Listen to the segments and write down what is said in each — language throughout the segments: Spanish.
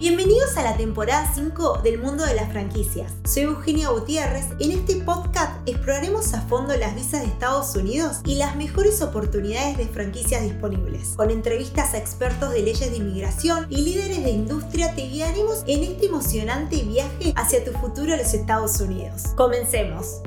Bienvenidos a la temporada 5 del mundo de las franquicias. Soy Eugenia Gutiérrez. En este podcast exploraremos a fondo las visas de Estados Unidos y las mejores oportunidades de franquicias disponibles. Con entrevistas a expertos de leyes de inmigración y líderes de industria te guiaremos en este emocionante viaje hacia tu futuro a los Estados Unidos. Comencemos.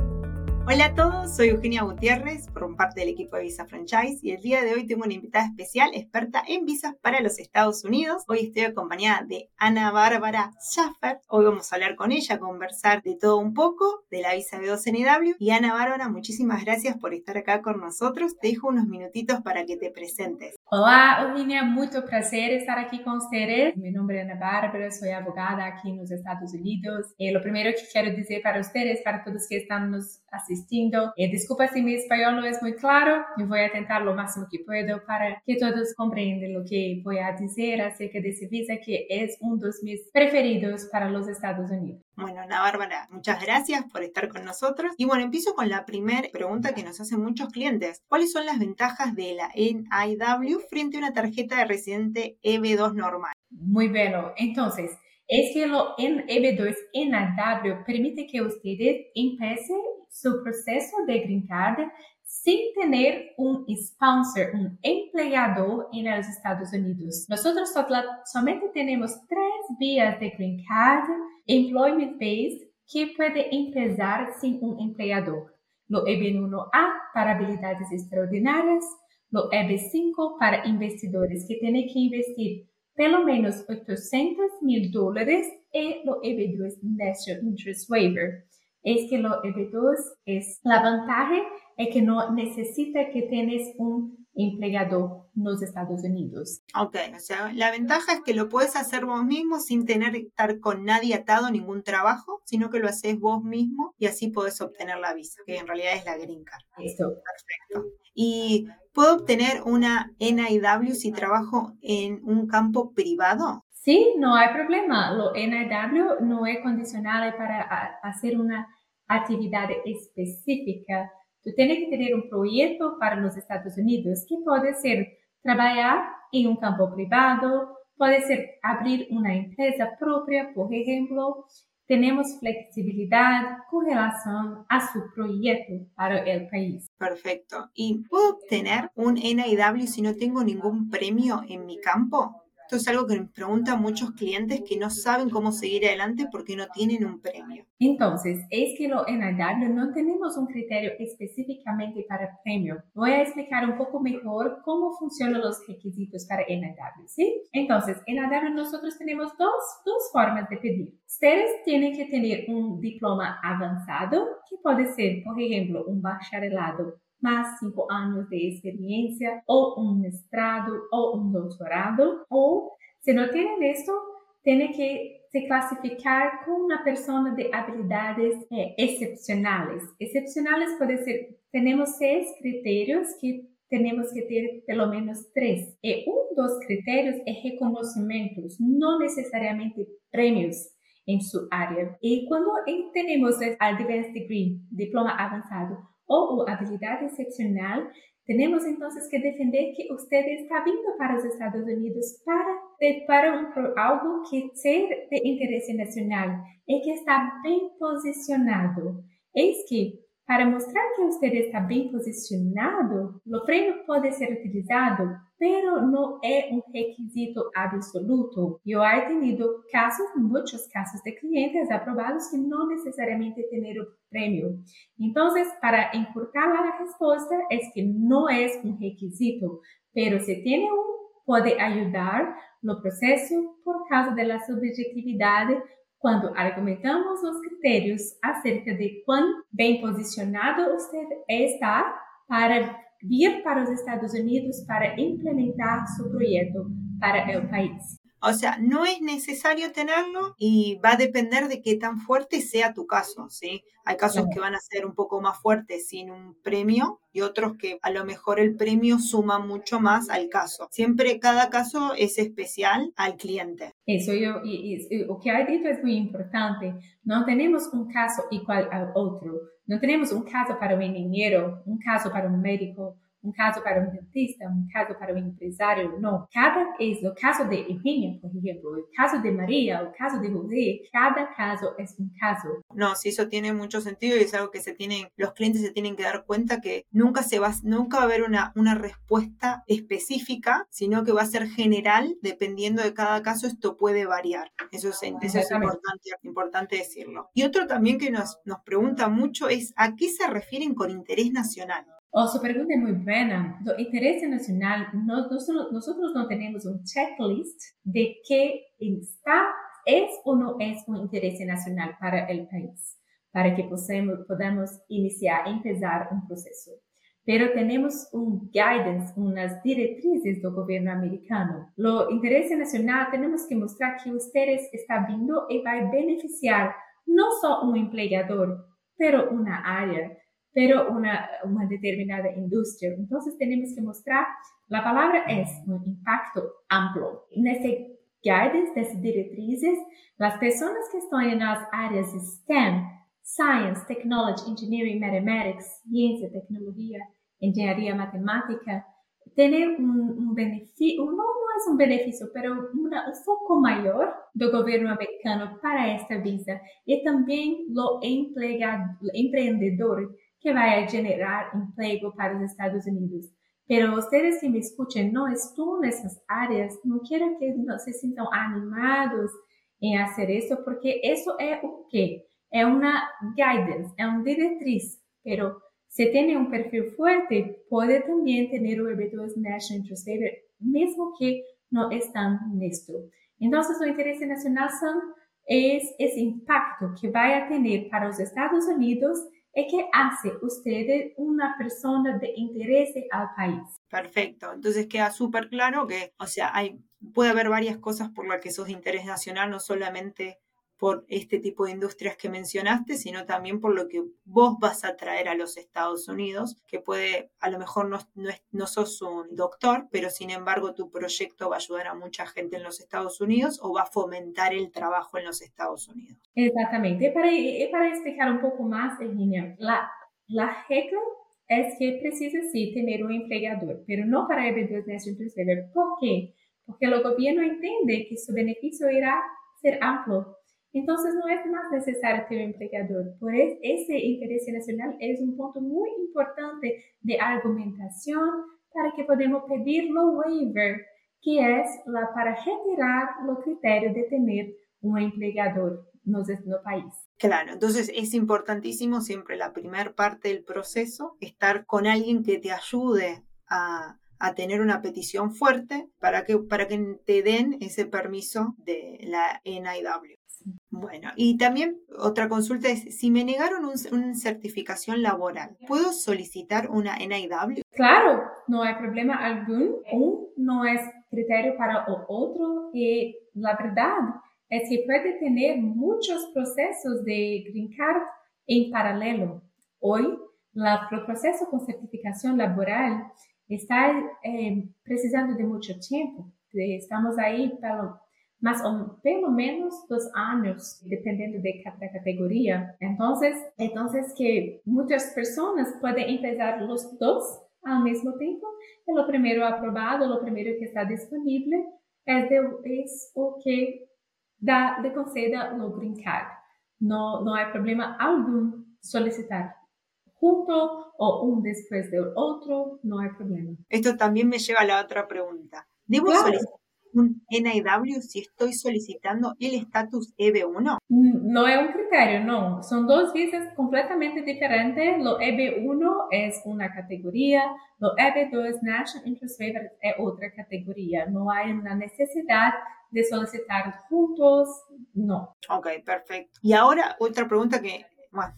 Hola a todos, soy Eugenia Gutiérrez, por parte del equipo de Visa Franchise y el día de hoy tengo una invitada especial, experta en visas para los Estados Unidos. Hoy estoy acompañada de Ana Bárbara Schaffer. Hoy vamos a hablar con ella, conversar de todo un poco, de la visa B2NW. Y Ana Bárbara, muchísimas gracias por estar acá con nosotros. Te dejo unos minutitos para que te presentes. Hola Eugenia, mucho placer estar aquí con ustedes. Mi nombre es Ana Bárbara, soy abogada aquí en los Estados Unidos. Eh, lo primero que quiero decir para ustedes, para todos que están nos asistindo. Eh, disculpa si mi español no es muy claro, yo voy a intentar lo máximo que puedo para que todos comprendan lo que voy a decir acerca de ese visa que es uno de mis preferidos para los Estados Unidos. Bueno, Ana Bárbara, muchas gracias por estar con nosotros. Y bueno, empiezo con la primera pregunta que nos hacen muchos clientes. ¿Cuáles son las ventajas de la NIW frente a una tarjeta de residente EB2 normal? Muy bueno. Entonces, es que lo EB2 NIW permite que ustedes empiecen su proceso de green card sin tener un sponsor, un empleador en los Estados Unidos. Nosotros solamente tenemos tres vías de green card employment based que puede empezar sin un empleador. Lo EB1A para habilidades extraordinarias, lo EB5 para investidores que tienen que investir pelo menos 800 mil dólares y lo EB2 National Interest Waiver es que lo EB2 es la ventaja es que no necesita que tienes un empleado en los Estados Unidos. Ok, o sea, la ventaja es que lo puedes hacer vos mismo sin tener que estar con nadie atado a ningún trabajo, sino que lo haces vos mismo y así puedes obtener la visa, que en realidad es la green card. Esto. Perfecto. Y ¿puedo obtener una NIW si trabajo en un campo privado? Sí, no hay problema. Lo NIW no es condicional para hacer una actividad específica. Tú tienes que tener un proyecto para los Estados Unidos que puede ser trabajar en un campo privado, puede ser abrir una empresa propia, por ejemplo. Tenemos flexibilidad con relación a su proyecto para el país. Perfecto. ¿Y puedo obtener un NIW si no tengo ningún premio en mi campo? Esto es algo que me preguntan muchos clientes que no saben cómo seguir adelante porque no tienen un premio. Entonces, es que lo NIW no tenemos un criterio específicamente para premio. Voy a explicar un poco mejor cómo funcionan los requisitos para NIW, ¿sí? Entonces, en NIW nosotros tenemos dos, dos formas de pedir. Ustedes tienen que tener un diploma avanzado, que puede ser, por ejemplo, un bacharelado más cinco años de experiencia o un mestrado o un doctorado o si no tienen esto, tienen que se clasificar como una persona de habilidades eh, excepcionales. Excepcionales puede ser, tenemos seis criterios que tenemos que tener pelo menos tres. Y uno de los criterios es reconocimientos, no necesariamente premios en su área. Y cuando tenemos el Advanced Degree, diploma avanzado, o habilidad excepcional, tenemos entonces que defender que usted está vindo para los Estados Unidos para, para un, algo que sea de interés nacional y que está bien posicionado. Es que para mostrar que usted está bien posicionado, o premio puede ser utilizado, pero no es un requisito absoluto. Yo he tenido casos, muchos casos de clientes aprobados que no necesariamente tienen premio. Entonces, para encurtar la respuesta es que no es un requisito, pero si tiene un, puede ayudar no proceso por causa de la subjetividad quando argumentamos os critérios acerca de quão bem posicionado você está para vir para os Estados Unidos para implementar seu projeto para o país. O sea, no es necesario tenerlo y va a depender de qué tan fuerte sea tu caso, ¿sí? Hay casos que van a ser un poco más fuertes sin un premio y otros que a lo mejor el premio suma mucho más al caso. Siempre cada caso es especial al cliente. Eso yo, y, y, lo que ha dicho es muy importante. No tenemos un caso igual al otro. No tenemos un caso para un ingeniero, un caso para un médico, un caso para un dentista, un caso para un empresario, no. Cada es el caso de Eugenia, por ejemplo, el caso de María, el caso de José, cada caso es un caso. No, sí, eso tiene mucho sentido y es algo que se tienen, los clientes se tienen que dar cuenta que nunca se va, nunca va a haber una, una respuesta específica, sino que va a ser general, dependiendo de cada caso, esto puede variar. Eso es, eso es importante, importante decirlo. Y otro también que nos, nos pregunta mucho es ¿a qué se refieren con interés nacional? Oh, su pregunta es muy buena. El interés nacional, nosotros, nosotros no tenemos un checklist de qué está, es o no es un interés nacional para el país, para que podamos, podamos iniciar, empezar un proceso. Pero tenemos un guidance, unas directrices del gobierno americano. Lo interés nacional tenemos que mostrar que ustedes están viendo y va a beneficiar no solo un empleador, pero una área pero una, una determinada industria. Entonces tenemos que mostrar, la palabra es un impacto amplio. En este guidance, de directrices, las personas que están en las áreas STEM, Science, Technology, Engineering, Mathematics, Ciencia, Tecnología, Ingeniería, Matemática, tener un, un beneficio, no, no es un beneficio, pero una, un foco mayor del gobierno americano para esta visa y también los emprendedores que va a generar empleo para los Estados Unidos. Pero ustedes que me escuchen, no están en esas áreas, no quiero que no se sientan animados en hacer eso, porque eso es un qué? Es una guidance, es una directriz, pero si tiene un perfil fuerte, puede también tener un EB2 National Interest Waiver, mismo que no están en esto. Entonces, el interés nacional son, es ese impacto que va a tener para los Estados Unidos es que hace usted una persona de interés al país. Perfecto, entonces queda súper claro que, o sea, hay, puede haber varias cosas por las que sos de interés nacional, no solamente por este tipo de industrias que mencionaste, sino también por lo que vos vas a traer a los Estados Unidos, que puede, a lo mejor no, no, no sos un doctor, pero sin embargo tu proyecto va a ayudar a mucha gente en los Estados Unidos o va a fomentar el trabajo en los Estados Unidos. Exactamente. Para, para explicar un poco más, Virginia, la, la regla es que precisa sí tener un empleador, pero no para eventos de ¿Por qué? Porque el gobierno entiende que su beneficio irá ser amplio entonces no es más necesario tener un empleador. Por eso, ese interés nacional es un punto muy importante de argumentación para que podamos pedir lo waiver, que es la para retirar los criterios de tener un empleador no país. Claro, entonces es importantísimo siempre la primera parte del proceso, estar con alguien que te ayude a, a tener una petición fuerte para que, para que te den ese permiso de la NIW. Bueno, y también otra consulta es, si me negaron una certificación laboral, ¿puedo solicitar una NIW? Claro, no hay problema algún. Un no es criterio para otro y la verdad es que puede tener muchos procesos de green card en paralelo. Hoy, el proceso con certificación laboral está eh, precisando de mucho tiempo. Estamos ahí para mas pelo menos dos años, dependendo de cada categoría. Entonces, entonces que muchas personas pueden empezar los dos al mismo tiempo. Y lo primero aprobado, lo primero que está disponible es, de, es o que da, le conceda lo green card. No, no hay problema algún solicitar junto o un después del otro, no hay problema. Esto también me lleva a la otra pregunta. ¿Debo solicitar un NIW si estoy solicitando el estatus EB1? No es un criterio, no. Son dos visas completamente diferentes. Lo EB1 es una categoría, lo EB2 National Interest Waiver es otra categoría. No hay una necesidad de solicitar juntos, no. Ok, perfecto. Y ahora otra pregunta que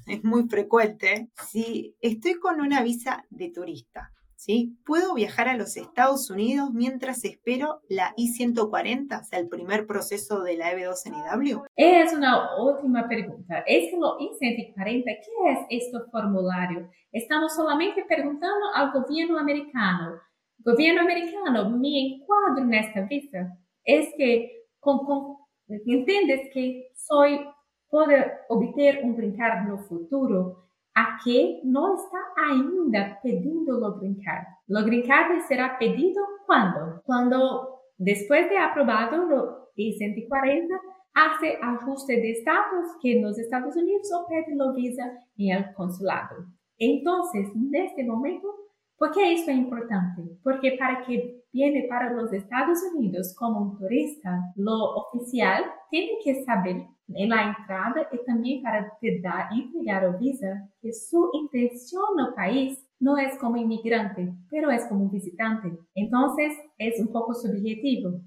es muy frecuente. Si estoy con una visa de turista, ¿sí? ¿Puedo viajar a los Estados Unidos mientras espero la I-140, o sea, el primer proceso de la EB2 NIW? Es una última pregunta. ¿Es lo I-140, qué es este formulario? Estamos solamente preguntando al gobierno americano. Gobierno americano, me encuadro en esta visa. Es que, con, ¿entiendes que soy, puedo obtener un green card no futuro? A que no está ainda pedindo lo green. Lo green será pedido cuando? Cuando después de aprobado lo I-140 hace ajuste de estatus que en los Estados Unidos o pede lo visa en el consulado. Entonces, en este momento, ¿por qué esto es importante? Porque para que viene para los Estados Unidos como un turista, lo oficial tiene que saber en la entrada y también para te dar, entregar el visa, que su intención el país no es como inmigrante, pero es como visitante. Entonces es un poco subjetivo.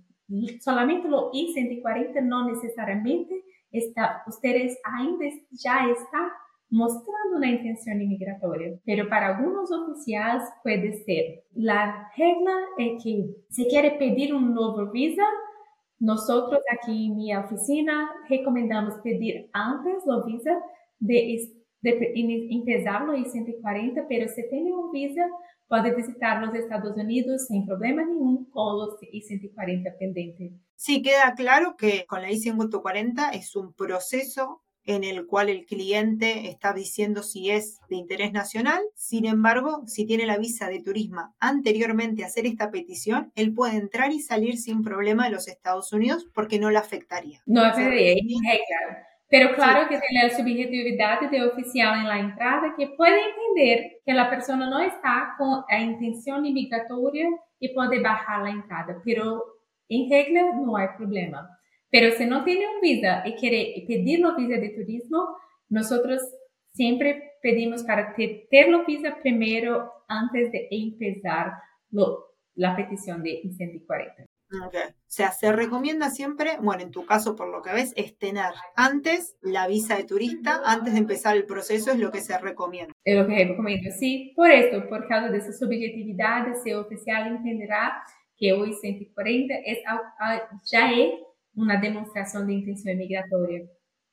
Solamente lo I-140 no necesariamente está, ustedes ainda ya está mostrando una intención inmigratoria, pero para algunos oficiales puede ser. La regla es que si quiere pedir un nuevo visa, nosotros aquí en mi oficina recomendamos pedir antes la visa de, de, empezarlo en 140, pero si tiene un visa, puede visitar los Estados Unidos sin problema ningún con los I-140 pendientes. Sí, queda claro que con la I-140 es un proceso en el cual el cliente está diciendo si es de interés nacional. Sin embargo, si tiene la visa de turismo anteriormente a hacer esta petición, él puede entrar y salir sin problema de los Estados Unidos porque no le afectaría. No afectaría, claro. Pero claro que tiene la subjetividad de oficial en la entrada que puede entender que la persona no está con la intención inmigratoria y puede bajar la entrada, pero en regla no hay problema. Pero si no tiene un visa y quiere pedir la visa de turismo, nosotros siempre pedimos para tener la visa primero antes de empezar la petición de I-140. Okay. O sea, se recomienda siempre, bueno, en tu caso por lo que ves, es tener antes la visa de turista, antes de empezar el proceso, es lo que se recomienda. Es lo que se recomienda, sí. Por esto, por causa de esa subjetividad, ese oficial entenderá que hoy 140 es, ya es una demostración de intención migratoria,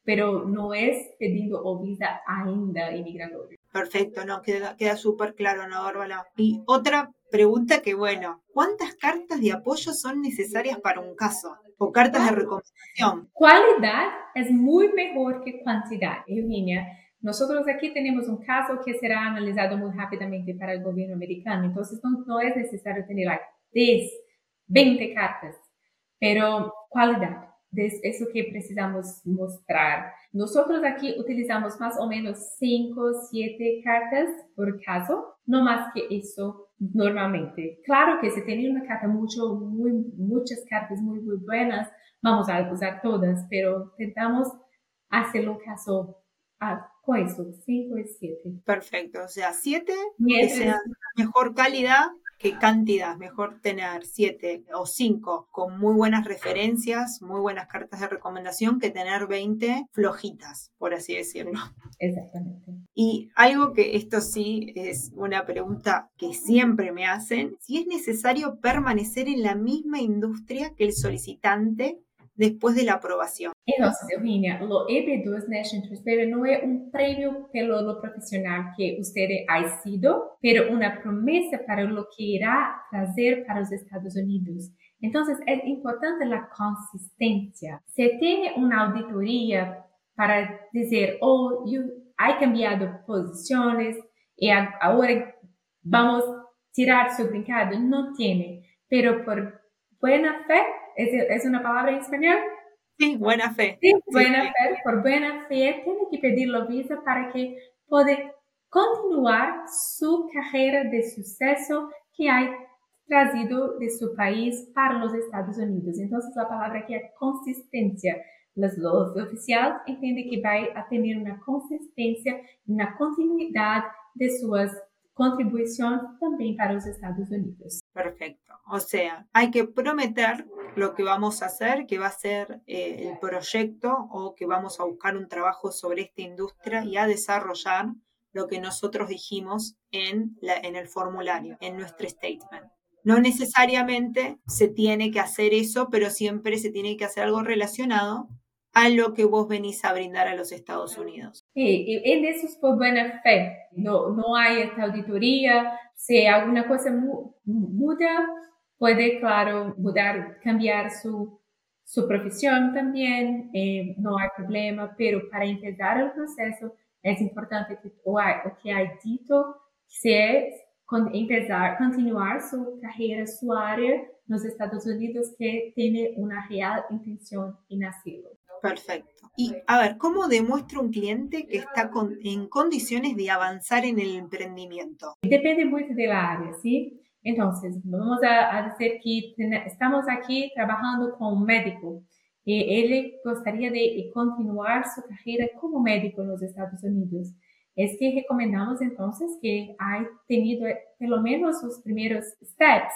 pero no es pidiendo o visa ainda inmigratoria. Perfecto, no, queda, queda súper claro, ¿no, Bárbara? Y otra pregunta que, bueno, ¿cuántas cartas de apoyo son necesarias para un caso? O cartas de recomendación. Cualidad es muy mejor que cantidad, Eugenia. Nosotros aquí tenemos un caso que será analizado muy rápidamente para el gobierno americano, entonces no, no es necesario tener like, 10, 20 cartas pero cualidad. Es eso que precisamos mostrar. Nosotros aquí utilizamos más o menos 5, 7 cartas por caso, no más que eso normalmente. Claro que si tiene una carta mucho, muy, muchas cartas muy, muy buenas, vamos a usar todas, pero intentamos hacerlo caso a eso, 5 y 7. Perfecto, o sea, 7 que sea mejor calidad qué cantidad, mejor tener siete o cinco con muy buenas referencias, muy buenas cartas de recomendación que tener 20 flojitas, por así decirlo. Exactamente. Y algo que esto sí es una pregunta que siempre me hacen, si es necesario permanecer en la misma industria que el solicitante después de la aprobación. Entonces, Eugenia, lo EB2 National Transparency no es un premio pelo lo profesional que usted ha sido, pero una promesa para lo que irá traer para los Estados Unidos. Entonces, es importante la consistencia. Se tiene una auditoría para decir, oh, yo he cambiado posiciones y ahora vamos a tirar su brincado. No tiene, pero por buena fe ¿Es, ¿Es, una palabra en español? Sí, buena fe. Sí, buena fe. Por buena fe, tiene que pedir la visa para que pueda continuar su carrera de suceso que ha traído de su país para los Estados Unidos. Entonces, la palabra aquí es consistencia. Los, los oficiales entienden que va a tener una consistencia, una continuidad de sus contribuciones también para los Estados Unidos. Perfecto. O sea, hay que prometer lo que vamos a hacer, que va a ser eh, el proyecto o que vamos a buscar un trabajo sobre esta industria y a desarrollar lo que nosotros dijimos en, la, en el formulario, en nuestro statement. No necesariamente se tiene que hacer eso, pero siempre se tiene que hacer algo relacionado a lo que vos venís a brindar a los Estados Unidos. Sí, en eso es por buena fe. No, no hay esta auditoría. Si alguna cosa muda, puede, claro, mudar, cambiar su, su profesión también. Eh, no hay problema, pero para empezar el proceso é importante que o, o que é dito se é empezar, continuar sua carreira, sua área nos Estados Unidos que tiene una real intención en hacerlo. Perfecto. Y a ver, ¿cómo demuestra un cliente que está en condiciones de avanzar en el emprendimiento? Depende mucho de la área, ¿sí? Entonces, vamos a, a decir que estamos aquí trabajando con un médico y él gustaría de continuar su carrera como médico en los Estados Unidos. Es que recomendamos entonces que haya tenido pelo menos los primeros steps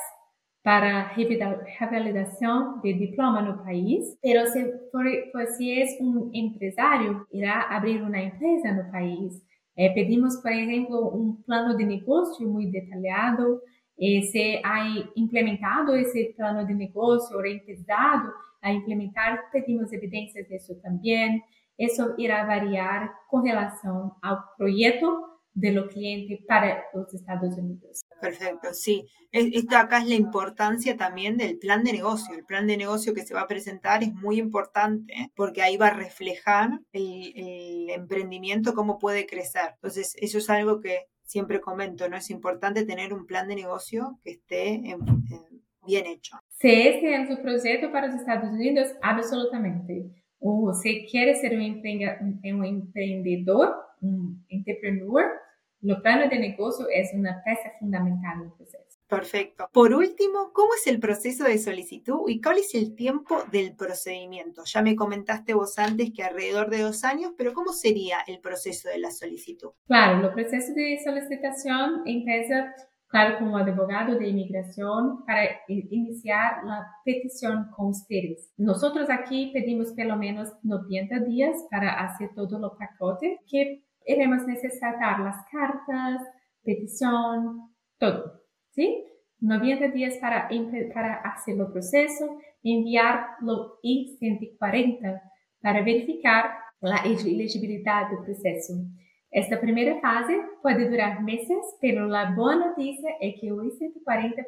para revalidação de diploma no país, pero se, por, pues, si es un empresario, irá abrir una empresa no país. Eh, pedimos, por ejemplo, un plano de negocio muy detallado, eh, se ha implementado esse plano de negócio ou empezado a implementar, pedimos evidências disso também. Isso irá variar com relação ao projeto do cliente para os Estados Unidos. Perfecto, sí. Esto acá es la importancia también del plan de negocio. El plan de negocio que se va a presentar es muy importante porque ahí va a reflejar el, emprendimiento, cómo puede crecer. Entonces, eso es algo que siempre comento, ¿no? Es importante tener un plan de negocio que esté bien hecho. Si este es su proyecto para los Estados Unidos, absolutamente. O si quiere ser un, emprendedor, un entrepreneur, el plano de negocio es una pieza fundamental el proceso. Perfecto. Por último, ¿cómo es el proceso de solicitud y cuál es el tiempo del procedimiento? Ya me comentaste vos antes que alrededor de dos años, pero ¿cómo sería el proceso de la solicitud? Claro, el proceso de solicitación empieza, claro, como abogado de inmigración para iniciar la petición con ustedes. Nosotros aquí pedimos pelo menos 90 días para hacer todo el pacote que iremos necesitar las cartas, petición, todo. ¿Sí? 90 días para, para hacer el proceso, enviarlo I-140 para verificar la elegibilidad del proceso. Esta primera fase puede durar meses, pero la buena noticia es que el I-140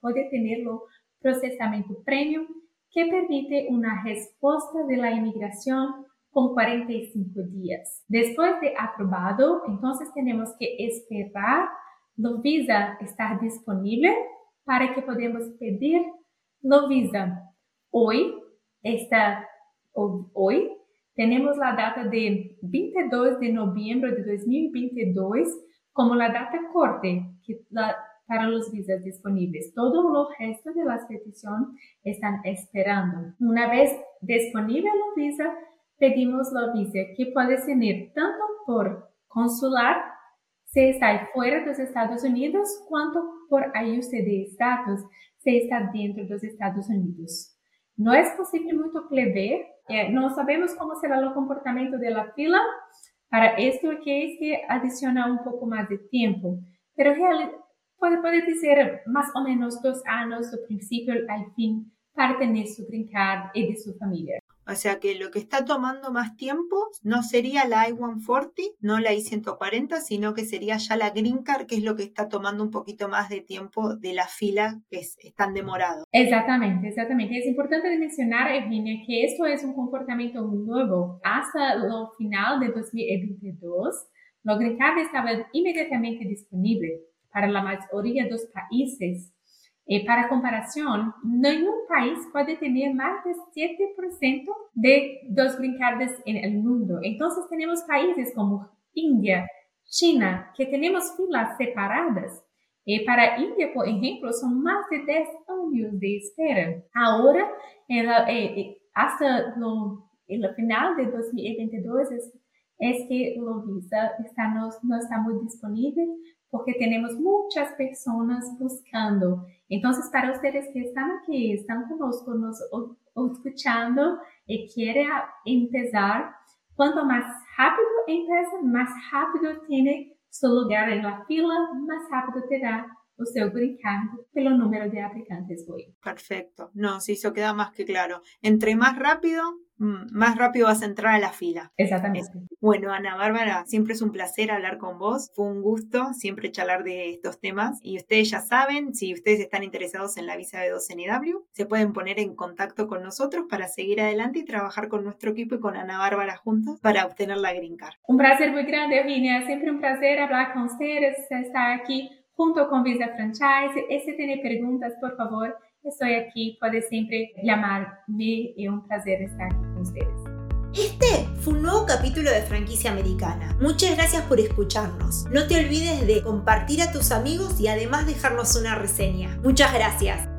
puede tener el procesamiento premium que permite una respuesta de la inmigración con 45 días. Después de aprobado, entonces tenemos que esperar la visa estar disponible para que podamos pedir la visa. Hoy, está, hoy tenemos la data de 22 de noviembre de 2022 como la data corte que la, para los visas disponibles. Todo lo resto de las peticiones están esperando. Una vez disponible la visa, pedimos la visa que puede ser tanto por consular, si está fuera de los Estados Unidos, cuanto por ajuste de estatus, si está dentro de los Estados Unidos. No es posible mucho prever, eh, no sabemos cómo será el comportamiento de la fila, para esto que es que adiciona un poco más de tiempo, pero puede, puede decir más o menos dos años del principio al fin para tener su green card y de su familia. O sea que lo que está tomando más tiempo no sería la I-140, no la I-140, sino que sería ya la Green Card, que es lo que está tomando un poquito más de tiempo de la fila, que es, tan demorado. Exactamente, exactamente. Es importante mencionar, Eugenia, que esto es un comportamiento nuevo. Hasta el final de 2022, la Green Card estaba inmediatamente disponible para la mayoría de los países eh, para comparación, ningún país puede tener más de 7% de dos green cards en el mundo. Entonces tenemos países como India, China, que tenemos filas separadas. Eh, para India, por ejemplo, son más de 10 años de espera. Ahora, eh, hasta el final de 2022 es, es que la visa está, no, no está muy disponible porque tenemos muchas personas buscando. Entonces, para ustedes que están aquí, están conosco, nos escuchando y quieren empezar, cuanto más rápido empieza, más rápido tiene su lugar en la fila, más rápido terá o seu brincando pelo número de aplicantes hoy. Perfecto. No, sí, eso queda más que claro. Entre más rápido, más rápido vas a entrar a la fila. Exactamente. Bueno, Ana Bárbara, siempre es un placer hablar con vos. Fue un gusto siempre charlar de estos temas. Y ustedes ya saben, si ustedes están interesados en la visa B2NW, se pueden poner en contacto con nosotros para seguir adelante y trabajar con nuestro equipo y con Ana Bárbara juntos para obtener la Green Card. Un placer muy grande, Eugenia. Siempre un placer hablar con ustedes, estar aquí junto con Visa Franchise. Y si tiene preguntas, por favor, estoy aquí. Puede siempre llamarme. Es un placer estar aquí con ustedes. Este fue un nuevo capítulo de Franquicia Americana. Muchas gracias por escucharnos. No te olvides de compartir a tus amigos y además dejarnos una reseña. Muchas gracias.